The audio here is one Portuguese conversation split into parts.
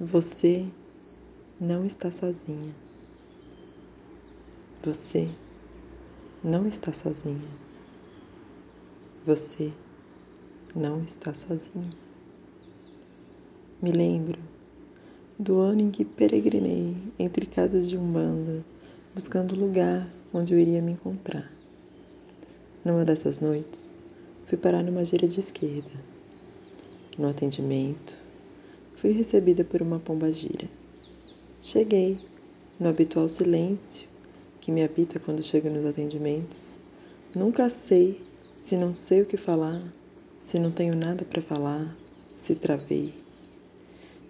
Você não está sozinha. Você não está sozinha. Você não está sozinha. Me lembro do ano em que peregrinei entre casas de umbanda, buscando lugar onde eu iria me encontrar. Numa dessas noites, fui parar numa gira de esquerda. No atendimento, fui recebida por uma pomba gira. Cheguei, no habitual silêncio que me habita quando chego nos atendimentos. Nunca sei se não sei o que falar, se não tenho nada para falar, se travei.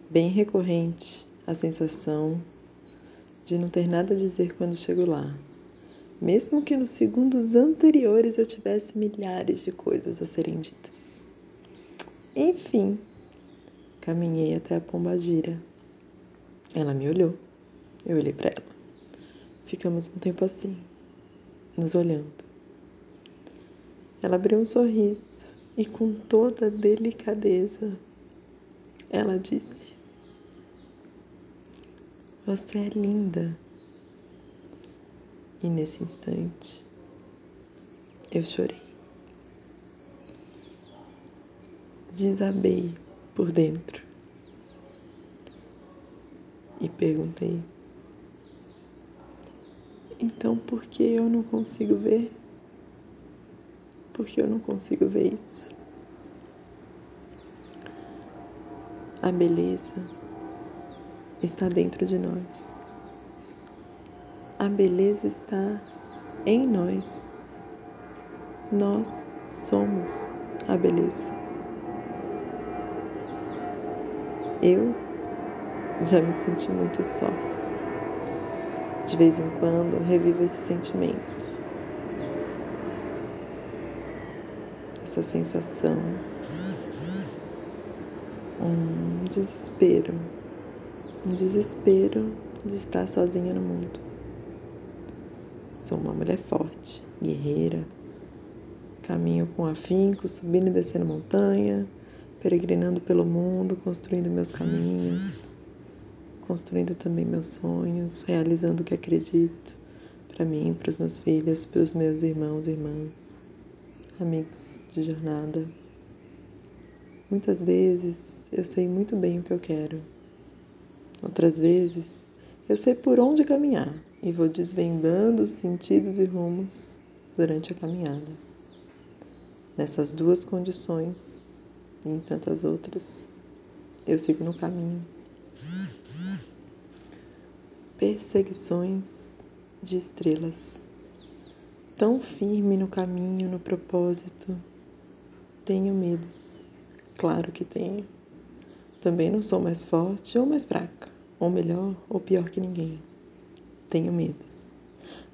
Bem recorrente a sensação de não ter nada a dizer quando chego lá. Mesmo que nos segundos anteriores eu tivesse milhares de coisas a serem ditas. Enfim, caminhei até a pomba gira. Ela me olhou. Eu olhei para ela. Ficamos um tempo assim, nos olhando. Ela abriu um sorriso e, com toda delicadeza, ela disse: Você é linda. E nesse instante, eu chorei. Desabei por dentro e perguntei: então, por que eu não consigo ver? Por que eu não consigo ver isso? A beleza está dentro de nós. A beleza está em nós. Nós somos a beleza. Eu já me senti muito só. De vez em quando revivo esse sentimento, essa sensação, um desespero, um desespero de estar sozinha no mundo. Sou uma mulher forte, guerreira, caminho com afinco, subindo e descendo montanha, peregrinando pelo mundo, construindo meus caminhos construindo também meus sonhos, realizando o que acredito para mim, para os meus filhos, para os meus irmãos e irmãs, amigos de jornada. Muitas vezes eu sei muito bem o que eu quero. Outras vezes eu sei por onde caminhar e vou desvendando os sentidos e rumos durante a caminhada. Nessas duas condições em tantas outras, eu sigo no caminho perseguições de estrelas. Tão firme no caminho, no propósito. Tenho medos. Claro que tenho. Também não sou mais forte ou mais fraca, ou melhor ou pior que ninguém. Tenho medos.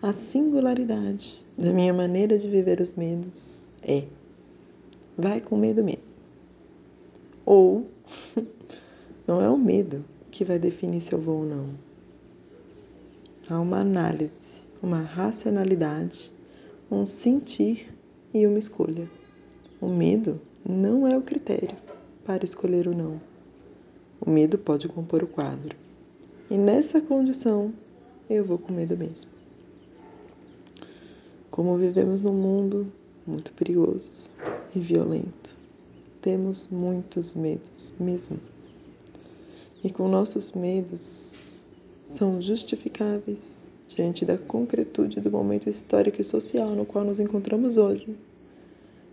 A singularidade da minha maneira de viver os medos é: vai com medo mesmo. Ou não é o medo que vai definir se eu vou ou não Há uma análise, uma racionalidade, um sentir e uma escolha. O medo não é o critério para escolher o não. O medo pode compor o quadro. E nessa condição, eu vou com medo mesmo. Como vivemos num mundo muito perigoso e violento, temos muitos medos mesmo. E com nossos medos, são justificáveis diante da concretude do momento histórico e social no qual nos encontramos hoje.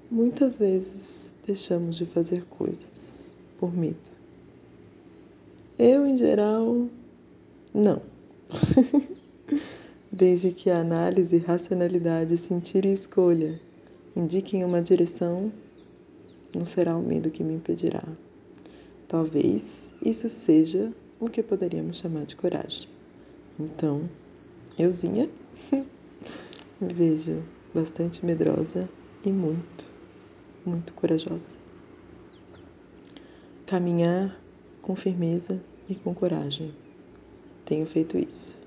Muitas vezes deixamos de fazer coisas por medo. Eu, em geral, não. Desde que a análise, racionalidade, sentir e escolha indiquem uma direção, não será o medo que me impedirá. Talvez isso seja o que poderíamos chamar de coragem. Então, euzinha, me vejo bastante medrosa e muito, muito corajosa. Caminhar com firmeza e com coragem. Tenho feito isso.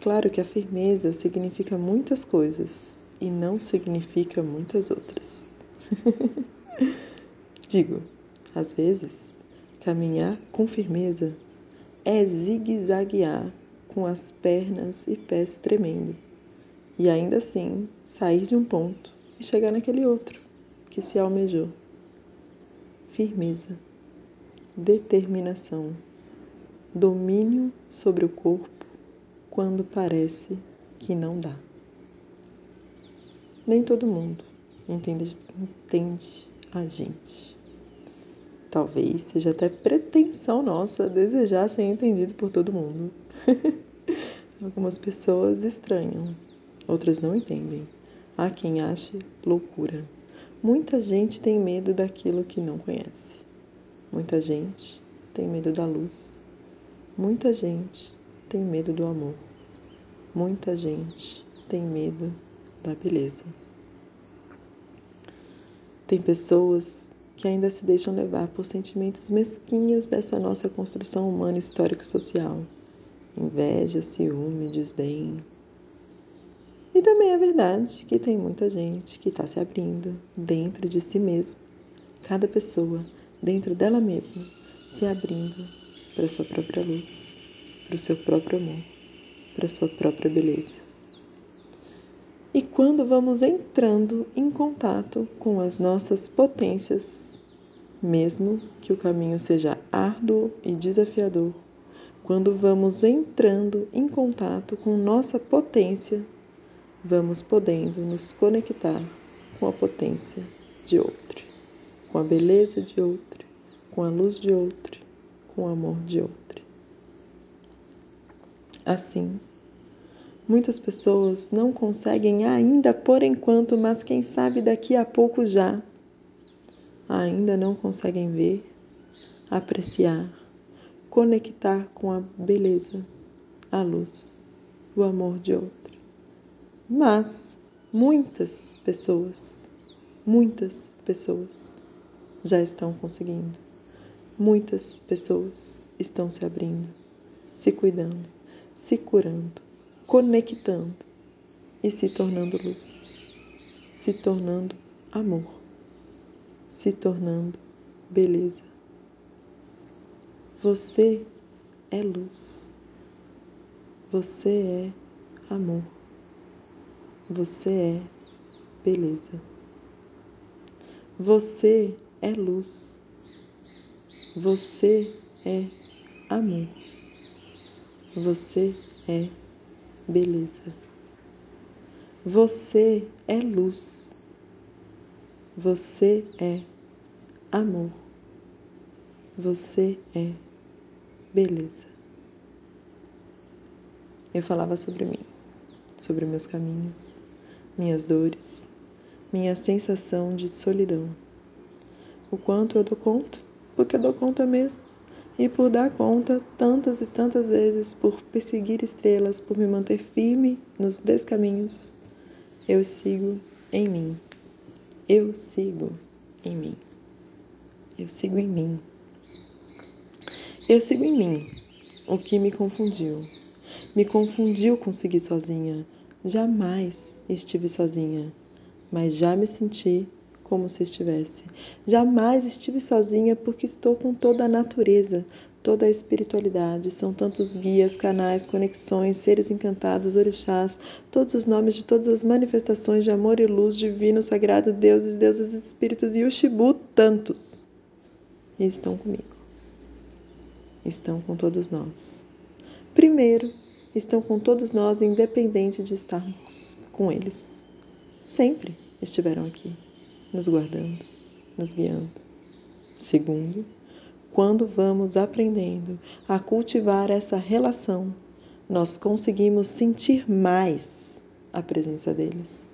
Claro que a firmeza significa muitas coisas e não significa muitas outras. Digo, às vezes, caminhar com firmeza é zigue-zaguear com as pernas e pés tremendo e ainda assim sair de um ponto e chegar naquele outro que se almejou. Firmeza, determinação, domínio sobre o corpo quando parece que não dá. Nem todo mundo entende, entende a gente. Talvez seja até pretensão nossa desejar ser entendido por todo mundo. Algumas pessoas estranham, outras não entendem. Há quem ache loucura. Muita gente tem medo daquilo que não conhece. Muita gente tem medo da luz. Muita gente tem medo do amor. Muita gente tem medo da beleza. Tem pessoas que ainda se deixam levar por sentimentos mesquinhos dessa nossa construção humana histórico-social. Inveja, ciúme, desdém. E também é verdade que tem muita gente que está se abrindo dentro de si mesma. Cada pessoa dentro dela mesma, se abrindo para sua própria luz, para o seu próprio amor, para sua própria beleza. E quando vamos entrando em contato com as nossas potências, mesmo que o caminho seja árduo e desafiador, quando vamos entrando em contato com nossa potência, vamos podendo nos conectar com a potência de outro, com a beleza de outro, com a luz de outro, com o amor de outro. Assim, Muitas pessoas não conseguem ainda por enquanto, mas quem sabe daqui a pouco já. Ainda não conseguem ver, apreciar, conectar com a beleza, a luz, o amor de outro. Mas muitas pessoas, muitas pessoas já estão conseguindo. Muitas pessoas estão se abrindo, se cuidando, se curando conectando e se tornando luz, se tornando amor, se tornando beleza. Você é luz, você é amor, você é beleza. Você é luz, você é amor, você é beleza. Você é luz. Você é amor. Você é beleza. Eu falava sobre mim, sobre meus caminhos, minhas dores, minha sensação de solidão. O quanto eu dou conta, porque eu dou conta mesmo e por dar conta tantas e tantas vezes, por perseguir estrelas, por me manter firme nos descaminhos, eu sigo em mim. Eu sigo em mim. Eu sigo em mim. Eu sigo em mim. O que me confundiu? Me confundiu com seguir sozinha. Jamais estive sozinha, mas já me senti como se estivesse. Jamais estive sozinha porque estou com toda a natureza, toda a espiritualidade. São tantos guias, canais, conexões, seres encantados, orixás, todos os nomes de todas as manifestações de amor e luz divino, sagrado, deuses, deusas, espíritos e Ushibu, tantos. E estão comigo. Estão com todos nós. Primeiro, estão com todos nós, independente de estarmos com eles. Sempre estiveram aqui nos guardando, nos guiando. Segundo, quando vamos aprendendo a cultivar essa relação, nós conseguimos sentir mais a presença deles,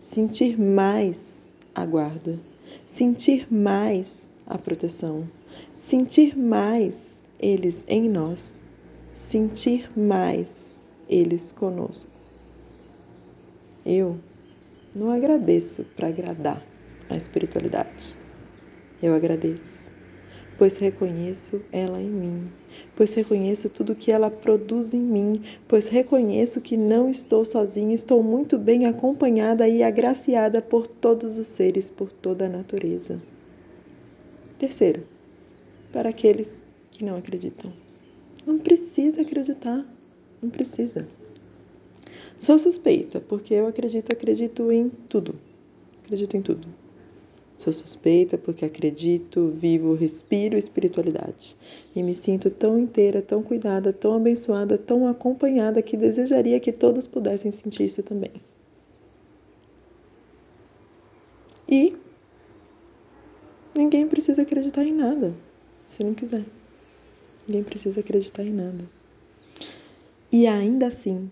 sentir mais a guarda, sentir mais a proteção, sentir mais eles em nós, sentir mais eles conosco. Eu não agradeço para agradar a espiritualidade. Eu agradeço, pois reconheço ela em mim, pois reconheço tudo que ela produz em mim, pois reconheço que não estou sozinha, estou muito bem acompanhada e agraciada por todos os seres, por toda a natureza. Terceiro, para aqueles que não acreditam. Não precisa acreditar. Não precisa. Sou suspeita, porque eu acredito, acredito em tudo. Acredito em tudo. Sou suspeita porque acredito, vivo, respiro espiritualidade. E me sinto tão inteira, tão cuidada, tão abençoada, tão acompanhada que desejaria que todos pudessem sentir isso também. E ninguém precisa acreditar em nada, se não quiser. Ninguém precisa acreditar em nada. E ainda assim,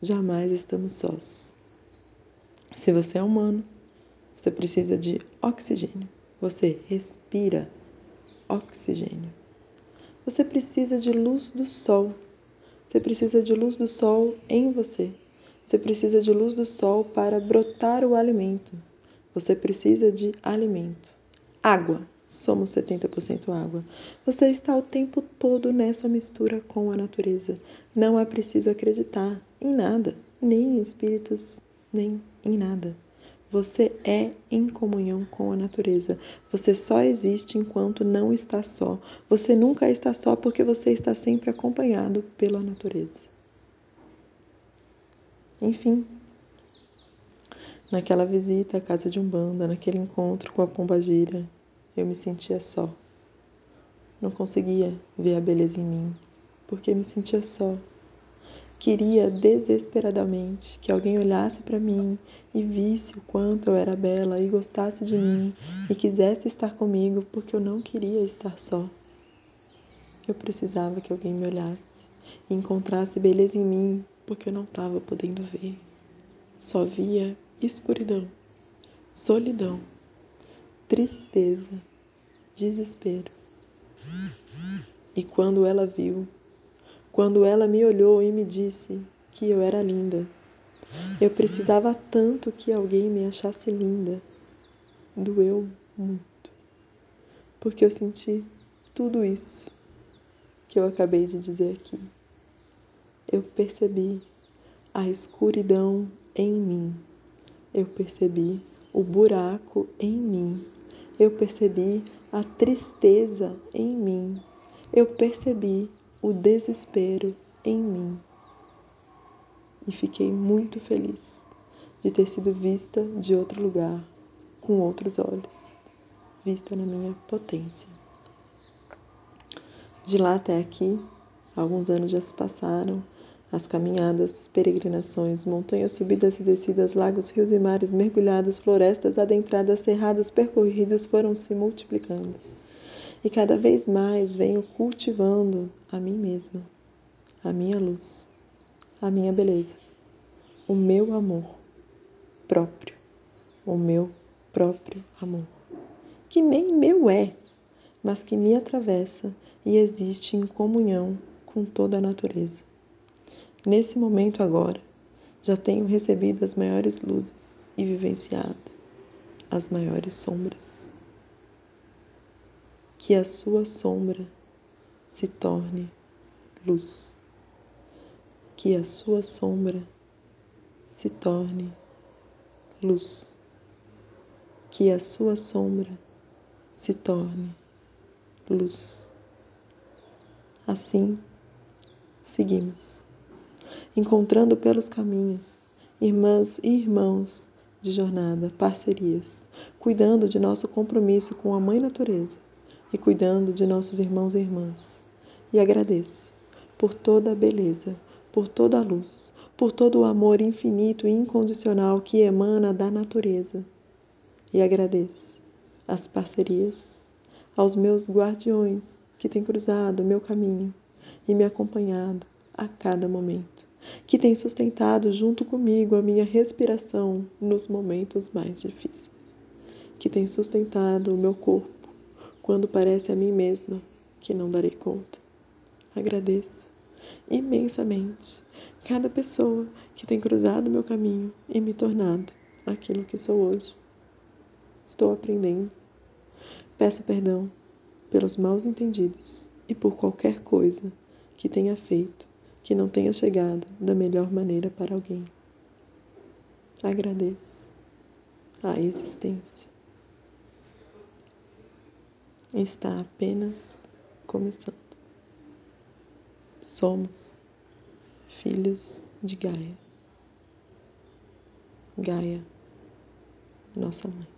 jamais estamos sós. Se você é humano, você precisa de oxigênio. Você respira oxigênio. Você precisa de luz do sol. Você precisa de luz do sol em você. Você precisa de luz do sol para brotar o alimento. Você precisa de alimento. Água. Somos 70% água. Você está o tempo todo nessa mistura com a natureza. Não é preciso acreditar em nada, nem em espíritos, nem em nada. Você é em comunhão com a natureza. Você só existe enquanto não está só. Você nunca está só porque você está sempre acompanhado pela natureza. Enfim, naquela visita à casa de Umbanda, naquele encontro com a pomba gira, eu me sentia só. Não conseguia ver a beleza em mim, porque me sentia só. Queria desesperadamente que alguém olhasse para mim e visse o quanto eu era bela e gostasse de mim e quisesse estar comigo, porque eu não queria estar só. Eu precisava que alguém me olhasse e encontrasse beleza em mim, porque eu não estava podendo ver. Só via escuridão, solidão, tristeza, desespero. E quando ela viu, quando ela me olhou e me disse que eu era linda. Eu precisava tanto que alguém me achasse linda. Doeu muito. Porque eu senti tudo isso que eu acabei de dizer aqui. Eu percebi a escuridão em mim. Eu percebi o buraco em mim. Eu percebi a tristeza em mim. Eu percebi o desespero em mim. E fiquei muito feliz de ter sido vista de outro lugar, com outros olhos, vista na minha potência. De lá até aqui, alguns anos já se passaram, as caminhadas, peregrinações, montanhas subidas e descidas, lagos, rios e mares mergulhados, florestas adentradas, cerrados percorridos foram se multiplicando e cada vez mais venho cultivando a mim mesma, a minha luz, a minha beleza, o meu amor próprio, o meu próprio amor, que nem meu é, mas que me atravessa e existe em comunhão com toda a natureza. Nesse momento agora, já tenho recebido as maiores luzes e vivenciado as maiores sombras que a sua sombra se torne luz, que a sua sombra se torne luz, que a sua sombra se torne luz. Assim, seguimos, encontrando pelos caminhos irmãs e irmãos de jornada, parcerias, cuidando de nosso compromisso com a Mãe Natureza e cuidando de nossos irmãos e irmãs. E agradeço por toda a beleza, por toda a luz, por todo o amor infinito e incondicional que emana da natureza. E agradeço as parcerias, aos meus guardiões que têm cruzado o meu caminho e me acompanhado a cada momento, que têm sustentado junto comigo a minha respiração nos momentos mais difíceis, que têm sustentado o meu corpo quando parece a mim mesma que não darei conta. Agradeço imensamente cada pessoa que tem cruzado meu caminho e me tornado aquilo que sou hoje. Estou aprendendo. Peço perdão pelos maus entendidos e por qualquer coisa que tenha feito que não tenha chegado da melhor maneira para alguém. Agradeço a existência está apenas começando. Somos filhos de Gaia. Gaia, nossa mãe.